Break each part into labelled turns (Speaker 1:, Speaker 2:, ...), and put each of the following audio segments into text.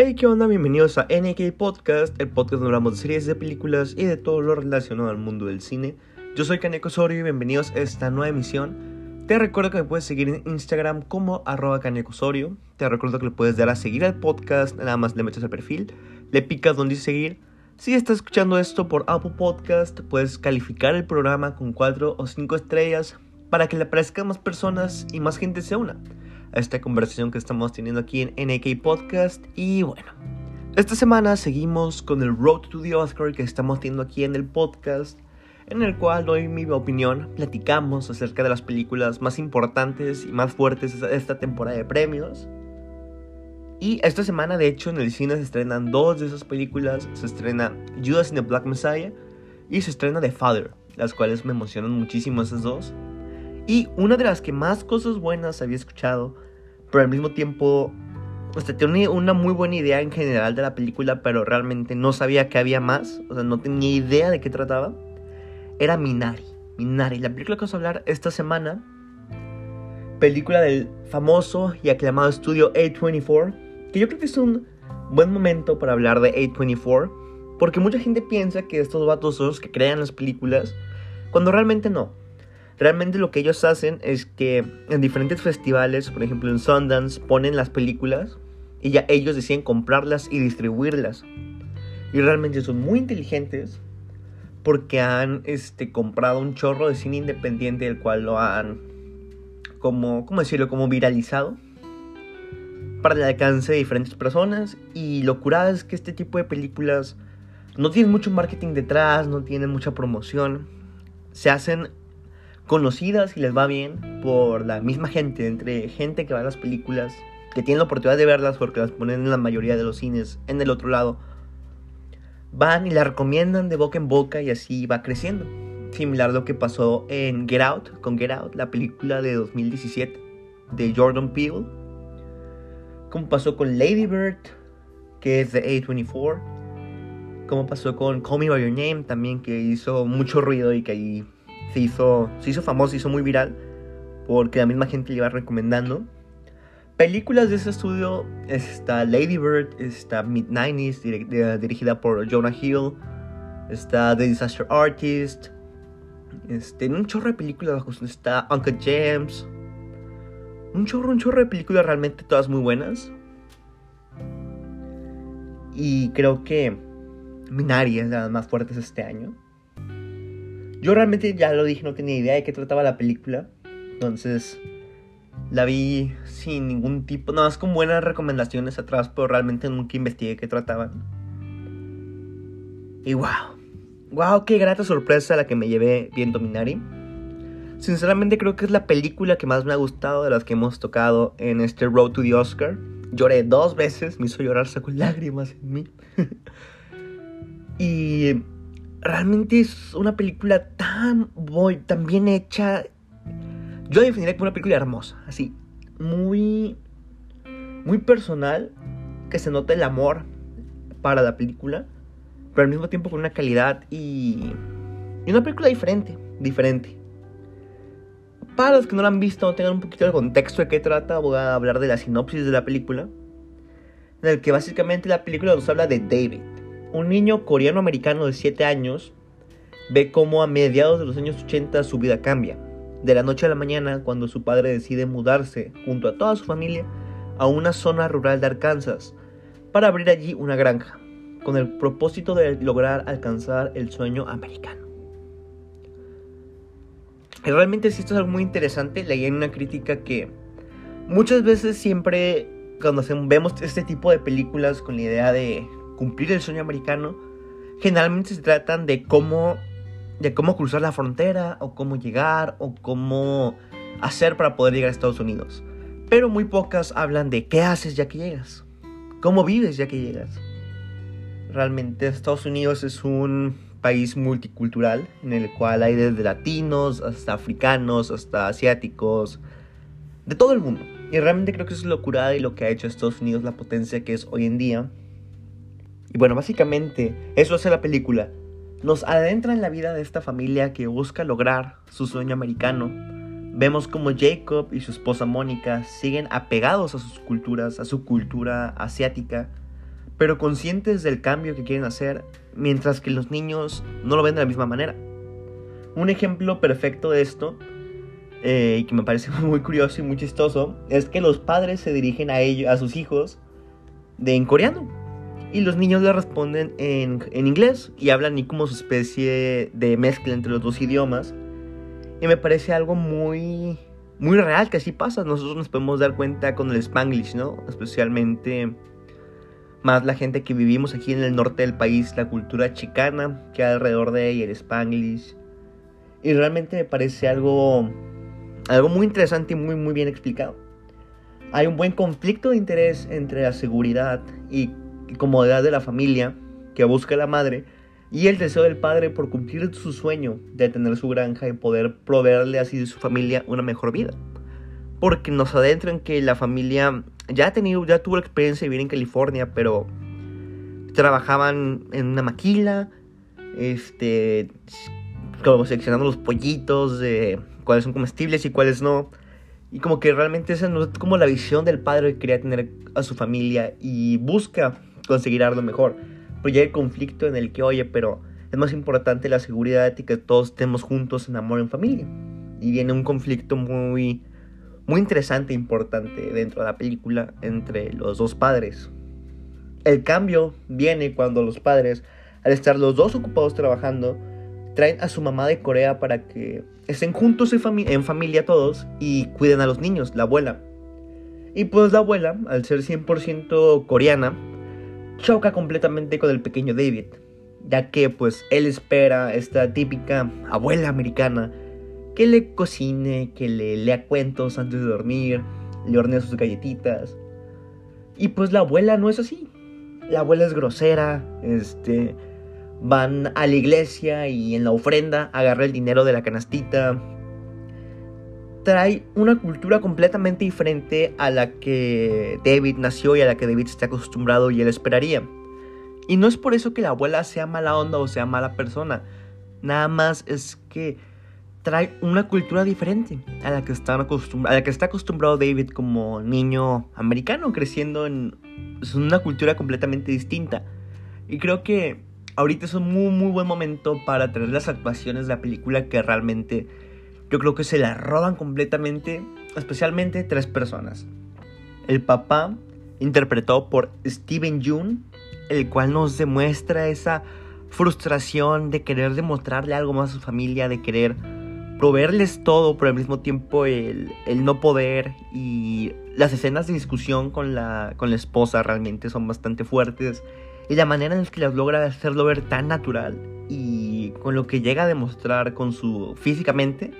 Speaker 1: Hey, ¿qué onda? Bienvenidos a NK Podcast, el podcast donde hablamos de series, de películas y de todo lo relacionado al mundo del cine. Yo soy Kaneko Osorio y bienvenidos a esta nueva emisión. Te recuerdo que me puedes seguir en Instagram como arroba Osorio. Te recuerdo que le puedes dar a seguir al podcast, nada más le metes al perfil, le picas donde dice seguir. Si estás escuchando esto por Apple Podcast, puedes calificar el programa con 4 o 5 estrellas para que le aparezcan más personas y más gente se una a esta conversación que estamos teniendo aquí en NK Podcast. Y bueno, esta semana seguimos con el Road to the Oscar que estamos teniendo aquí en el podcast, en el cual doy mi opinión, platicamos acerca de las películas más importantes y más fuertes de esta temporada de premios. Y esta semana, de hecho, en el cine se estrenan dos de esas películas. Se estrena Judas in the Black Messiah y se estrena The Father, las cuales me emocionan muchísimo esas dos. Y una de las que más cosas buenas había escuchado, pero al mismo tiempo, o sea, tenía una muy buena idea en general de la película, pero realmente no sabía que había más, o sea, no tenía idea de qué trataba, era Minari. Minari, la película que vamos a hablar esta semana, película del famoso y aclamado estudio A24, que yo creo que es un buen momento para hablar de A24, porque mucha gente piensa que estos vatos son los que crean las películas, cuando realmente no. Realmente lo que ellos hacen es que en diferentes festivales, por ejemplo en Sundance, ponen las películas y ya ellos deciden comprarlas y distribuirlas. Y realmente son muy inteligentes porque han este, comprado un chorro de cine independiente del cual lo han, como, ¿cómo decirlo?, como viralizado para el alcance de diferentes personas. Y lo curado es que este tipo de películas no tienen mucho marketing detrás, no tienen mucha promoción. Se hacen conocidas y les va bien por la misma gente, entre gente que va a las películas, que tiene la oportunidad de verlas porque las ponen en la mayoría de los cines en el otro lado, van y la recomiendan de boca en boca y así va creciendo. Similar a lo que pasó en Get Out, con Get Out, la película de 2017 de Jordan Peele. Como pasó con Lady Bird, que es de A24. Como pasó con Call Me By Your Name, también que hizo mucho ruido y que ahí se hizo, se hizo famoso, se hizo muy viral, porque la misma gente le iba recomendando. Películas de ese estudio está Lady Bird, está Mid-90s, dirigida por Jonah Hill, está The Disaster Artist, este, un chorro de películas, está Uncle James, un chorro, un chorro de películas realmente todas muy buenas. Y creo que Minari es de las más fuertes este año. Yo realmente ya lo dije, no tenía idea de qué trataba la película. Entonces la vi sin ningún tipo, nada más con buenas recomendaciones atrás, pero realmente nunca investigué qué trataban. Y wow, wow, qué grata sorpresa la que me llevé viendo Minari. Sinceramente creo que es la película que más me ha gustado de las que hemos tocado en este Road to the Oscar. Lloré dos veces, me hizo llorar, sacó lágrimas en mí. y realmente es una película tan, bien hecha. Yo definiría como una película hermosa, así, muy, muy personal, que se nota el amor para la película, pero al mismo tiempo con una calidad y, y una película diferente, diferente. Para los que no la han visto, tengan un poquito el contexto de qué trata, voy a hablar de la sinopsis de la película, en el que básicamente la película nos habla de David, un niño coreano-americano de 7 años ve cómo a mediados de los años 80 su vida cambia. De la noche a la mañana, cuando su padre decide mudarse junto a toda su familia a una zona rural de Arkansas para abrir allí una granja, con el propósito de lograr alcanzar el sueño americano. Y realmente sí esto es algo muy interesante, leí en una crítica que muchas veces siempre cuando vemos este tipo de películas con la idea de cumplir el sueño americano, generalmente se tratan de cómo, de cómo cruzar la frontera, o cómo llegar, o cómo hacer para poder llegar a Estados Unidos. Pero muy pocas hablan de qué haces ya que llegas, cómo vives ya que llegas. Realmente Estados Unidos es un país multicultural en el cual hay desde latinos hasta africanos, hasta asiáticos, de todo el mundo. Y realmente creo que eso es lo curada y lo que ha hecho Estados Unidos la potencia que es hoy en día. Y bueno, básicamente eso hace la película. Nos adentra en la vida de esta familia que busca lograr su sueño americano. Vemos como Jacob y su esposa Mónica siguen apegados a sus culturas, a su cultura asiática, pero conscientes del cambio que quieren hacer, mientras que los niños no lo ven de la misma manera. Un ejemplo perfecto de esto, eh, y que me parece muy curioso y muy chistoso, es que los padres se dirigen a ellos, a sus hijos, de en coreano. Y los niños le responden en, en inglés y hablan ni como su especie de mezcla entre los dos idiomas. Y me parece algo muy, muy real que así pasa. Nosotros nos podemos dar cuenta con el spanglish, ¿no? Especialmente más la gente que vivimos aquí en el norte del país, la cultura chicana que hay alrededor de ella, el spanglish. Y realmente me parece algo, algo muy interesante y muy, muy bien explicado. Hay un buen conflicto de interés entre la seguridad y comodidad de la familia que busca la madre y el deseo del padre por cumplir su sueño de tener su granja y poder proveerle así a su familia una mejor vida. Porque nos adentran que la familia ya ha tenido, ya tuvo la experiencia de vivir en California, pero trabajaban en una maquila, este, como seleccionando los pollitos, de cuáles son comestibles y cuáles no. Y como que realmente esa no es como la visión del padre que quería tener a su familia y busca conseguir algo mejor. Pero ya hay conflicto en el que, oye, pero es más importante la seguridad y que todos estemos juntos en amor en familia. Y viene un conflicto muy, muy interesante e importante dentro de la película entre los dos padres. El cambio viene cuando los padres, al estar los dos ocupados trabajando, traen a su mamá de Corea para que estén juntos en, familia todos y cuiden a los niños, la abuela. Y pues la abuela, al ser 100% coreana, choca completamente con el pequeño David, ya que pues él espera esta típica abuela americana que le cocine, que le lea cuentos antes de dormir, le hornee sus galletitas. Y pues la abuela no es así. La abuela es grosera, este van a la iglesia y en la ofrenda agarra el dinero de la canastita. Trae una cultura completamente diferente a la que David nació y a la que David está acostumbrado y él esperaría. Y no es por eso que la abuela sea mala onda o sea mala persona. Nada más es que trae una cultura diferente a la que, está acostumbrado David como niño americano, creciendo en una cultura completamente distinta. Y creo que ahorita es un muy, muy buen momento para traer las actuaciones de la película que realmente yo creo que se la roban completamente, especialmente tres personas. El papá, interpretado por Steven Yeun, el cual nos demuestra esa frustración de querer demostrarle algo más a su familia, de querer proveerles todo, pero al mismo tiempo el, el, no poder y las escenas de discusión con la, con la esposa realmente son bastante fuertes y la manera en que las logra hacerlo ver tan natural con lo que llega a demostrar con su físicamente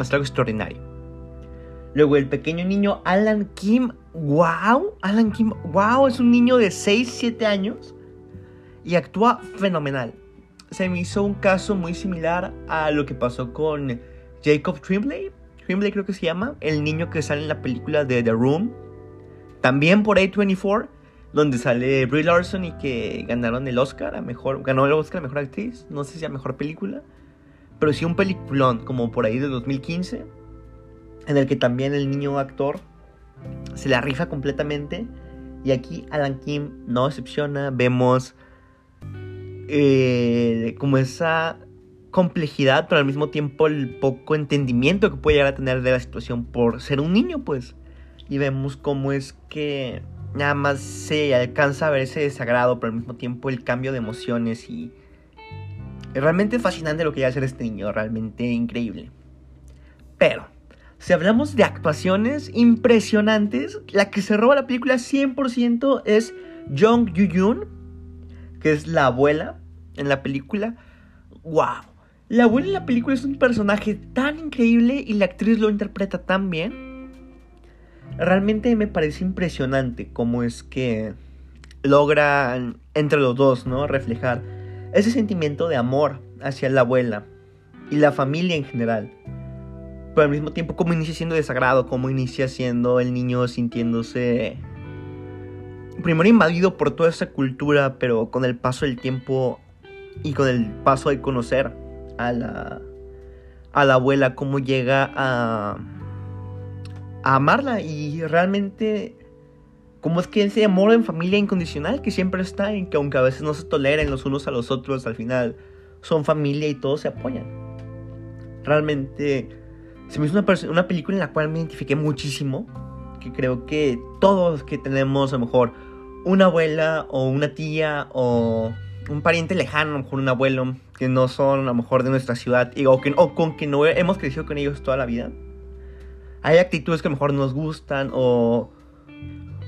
Speaker 1: es algo extraordinario. Luego el pequeño niño Alan Kim, wow, Alan Kim, wow, es un niño de 6, 7 años y actúa fenomenal. Se me hizo un caso muy similar a lo que pasó con Jacob Tremblay, Tremblay creo que se llama, el niño que sale en la película de The Room, también por A24 donde sale Brie Larson y que ganaron el Oscar a mejor, ganó el Oscar a mejor actriz, no sé si a mejor película, pero sí un peliculón como por ahí de 2015, en el que también el niño actor se la rifa completamente y aquí Alan Kim no excepciona, vemos eh, como esa complejidad, pero al mismo tiempo el poco entendimiento que puede llegar a tener de la situación por ser un niño, pues. Y vemos cómo es que nada más se alcanza a ver ese desagrado, pero al mismo tiempo el cambio de emociones y... Realmente fascinante lo que va a hacer este niño, realmente increíble. Pero, si hablamos de actuaciones impresionantes, la que se roba la película 100% es Jung Yoo-yoon, que es la abuela en la película. ¡Wow! La abuela en la película es un personaje tan increíble y la actriz lo interpreta tan bien realmente me parece impresionante cómo es que logran entre los dos, ¿no? Reflejar ese sentimiento de amor hacia la abuela y la familia en general. Pero al mismo tiempo cómo inicia siendo desagrado, cómo inicia siendo el niño sintiéndose primero invadido por toda esa cultura, pero con el paso del tiempo y con el paso de conocer a la a la abuela cómo llega a a amarla y realmente cómo es que ese amor en familia incondicional que siempre está y que aunque a veces no se toleren los unos a los otros, al final son familia y todos se apoyan. Realmente se me hizo una, una película en la cual me identifiqué muchísimo, que creo que todos que tenemos a lo mejor una abuela o una tía o un pariente lejano, a lo mejor un abuelo, que no son a lo mejor de nuestra ciudad y, o, que, o con que no hemos crecido con ellos toda la vida. Hay actitudes que mejor nos gustan o,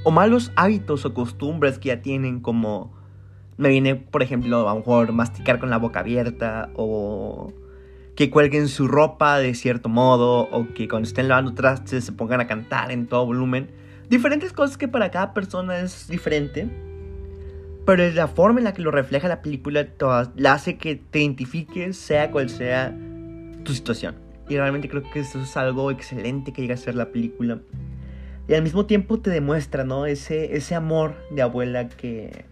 Speaker 1: o malos hábitos o costumbres que ya tienen como me viene, por ejemplo, a lo mejor masticar con la boca abierta o que cuelguen su ropa de cierto modo o que cuando estén lavando trastes se pongan a cantar en todo volumen. Diferentes cosas que para cada persona es diferente. Pero la forma en la que lo refleja la película la hace que te identifiques sea cual sea tu situación. Y realmente creo que eso es algo excelente que llega a ser la película. Y al mismo tiempo te demuestra, ¿no? Ese, ese amor de abuela que,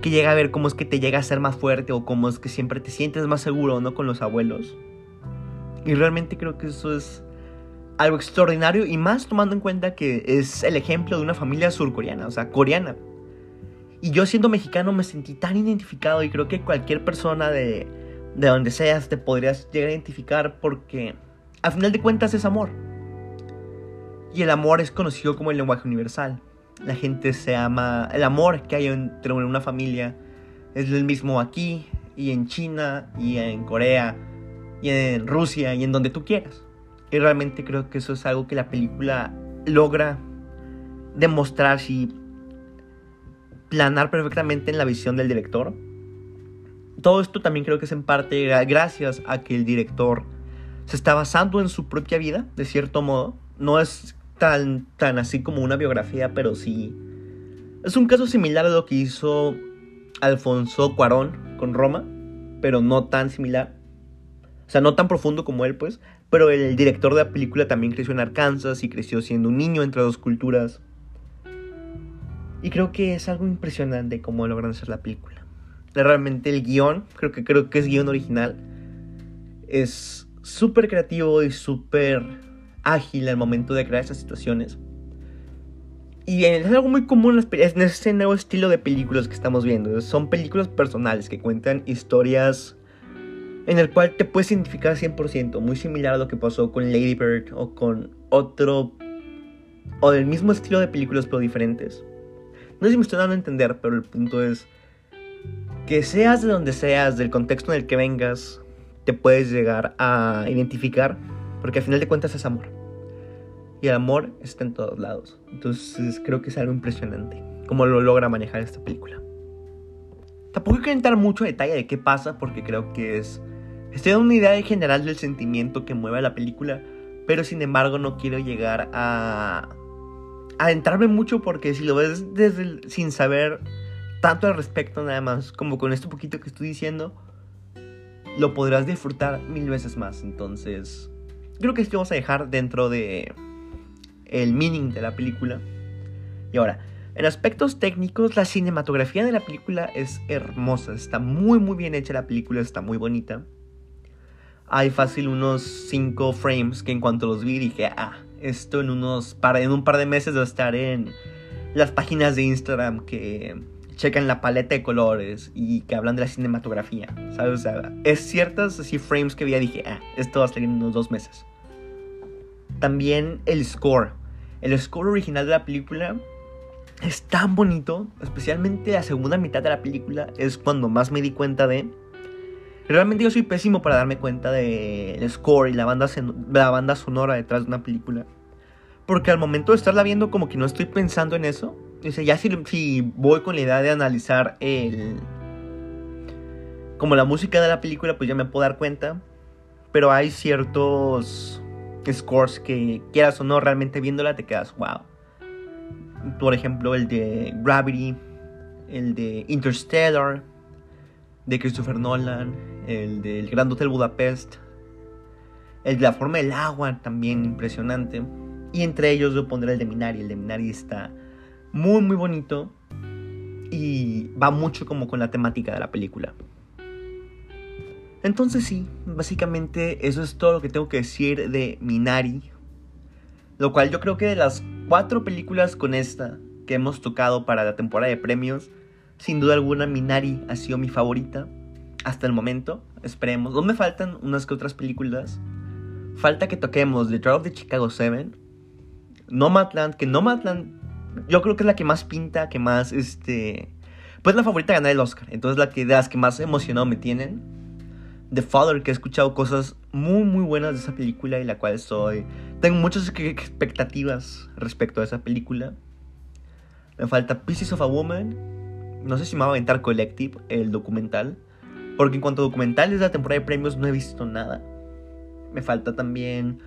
Speaker 1: que llega a ver cómo es que te llega a ser más fuerte o cómo es que siempre te sientes más seguro, ¿no? Con los abuelos. Y realmente creo que eso es algo extraordinario y más tomando en cuenta que es el ejemplo de una familia surcoreana, o sea, coreana. Y yo siendo mexicano me sentí tan identificado y creo que cualquier persona de, de donde seas te podrías llegar a identificar porque al final de cuentas es amor. Y el amor es conocido como el lenguaje universal. La gente se ama, el amor que hay entre una familia es el mismo aquí y en China y en Corea y en Rusia y en donde tú quieras. Y realmente creo que eso es algo que la película logra demostrar si planar perfectamente en la visión del director. Todo esto también creo que es en parte gracias a que el director se está basando en su propia vida, de cierto modo. No es tan, tan así como una biografía, pero sí. Es un caso similar a lo que hizo Alfonso Cuarón con Roma, pero no tan similar. O sea, no tan profundo como él, pues. Pero el director de la película también creció en Arkansas y creció siendo un niño entre dos culturas. Y creo que es algo impresionante cómo logran hacer la película. Realmente el guion, creo que, creo que es guion original, es súper creativo y súper ágil al momento de crear esas situaciones. Y es algo muy común en este nuevo estilo de películas que estamos viendo. Son películas personales que cuentan historias en el cual te puedes identificar 100%, muy similar a lo que pasó con Lady Bird o con otro o del mismo estilo de películas pero diferentes. No sé si me estoy dando a entender, pero el punto es que seas de donde seas, del contexto en el que vengas, te puedes llegar a identificar, porque al final de cuentas es amor. Y el amor está en todos lados. Entonces creo que es algo impresionante cómo lo logra manejar esta película. Tampoco quiero entrar mucho detalle de qué pasa porque creo que es... Estoy dando una idea general del sentimiento que mueve a la película, pero sin embargo no quiero llegar a adentrarme mucho porque si lo ves desde sin saber tanto al respecto nada más, como con esto poquito que estoy diciendo, lo podrás disfrutar mil veces más. Entonces, creo que esto vamos a dejar dentro de el meaning de la película. Y ahora, en aspectos técnicos, la cinematografía de la película es hermosa, está muy muy bien hecha la película, está muy bonita. Hay fácil unos 5 frames que en cuanto los vi dije, ah, esto en unos par, en un par de meses va a estar en las páginas de Instagram que checan la paleta de colores y que hablan de la cinematografía, ¿sabes? O sea, es ciertas así frames que vi dije, ah, esto va a salir en unos dos meses. También el score. El score original de la película es tan bonito, especialmente la segunda mitad de la película es cuando más me di cuenta de Realmente yo soy pésimo para darme cuenta del score y la banda, la banda sonora detrás de una película. Porque al momento de estarla viendo como que no estoy pensando en eso. Dice, ya si, si voy con la idea de analizar el... Como la música de la película, pues ya me puedo dar cuenta. Pero hay ciertos scores que quieras o no, realmente viéndola te quedas, wow. Por ejemplo, el de Gravity, el de Interstellar, de Christopher Nolan, el del Gran Hotel Budapest, el de la forma del agua también impresionante. Y entre ellos yo pondré el de Minari. El de Minari está muy muy bonito y va mucho como con la temática de la película. Entonces sí, básicamente eso es todo lo que tengo que decir de Minari. Lo cual yo creo que de las cuatro películas con esta que hemos tocado para la temporada de premios, sin duda alguna Minari ha sido mi favorita hasta el momento. Esperemos. ¿Dónde faltan unas que otras películas? Falta que toquemos The Trial of the Chicago 7, Nomadland, que Nomadland yo creo que es la que más pinta, que más, este... Pues la favorita a ganar el Oscar. Entonces la que de las que más emocionado me tienen. The Father, que he escuchado cosas muy muy buenas de esa película y la cual soy... Tengo muchas expectativas respecto a esa película. Me falta Pieces of a Woman. No sé si me va a aventar Collective, el documental. Porque en cuanto a documentales de la temporada de premios no he visto nada. Me falta también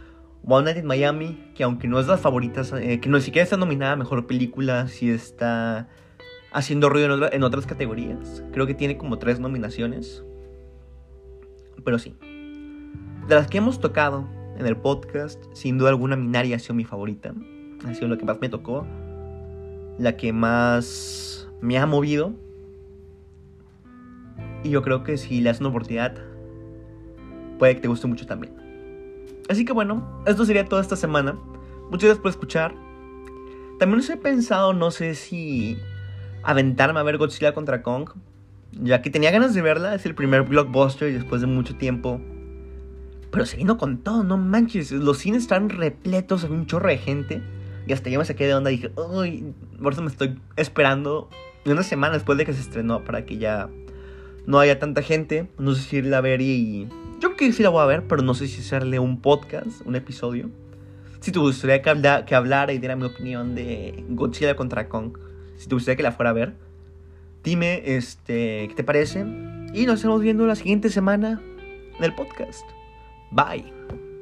Speaker 1: One Night in Miami, que aunque no es las favoritas, eh, que no siquiera está nominada a Mejor Película, sí está haciendo ruido en, otras categorías. Creo que tiene como tres nominaciones. Pero sí. De las que hemos tocado en el podcast, sin duda alguna Minari ha sido mi favorita. Ha sido lo que más me tocó. La que más me ha movido. Y yo creo que si le das una oportunidad, puede que te guste mucho también. Así que bueno, esto sería toda esta semana. Muchas gracias por escuchar. También os he pensado, no sé si aventarme a ver Godzilla contra Kong. Ya que tenía ganas de verla, es el primer blockbuster después de mucho tiempo. Pero se vino con todo, no manches. Los cines están repletos, hay un chorro de gente. Y hasta yo me saqué de onda y dije, uy, por eso me estoy esperando una semana después de que se estrenó para que ya no haya tanta gente. No sé si irla a ver y yo creo que sí la voy a ver, pero no sé si hacerle un podcast, un episodio. Si te gustaría que, que hablara y diera mi opinión de Godzilla contra Kong, si te gustaría que la fuera a ver, dime este, qué te parece. Y nos estamos viendo la siguiente semana en el podcast. Bye.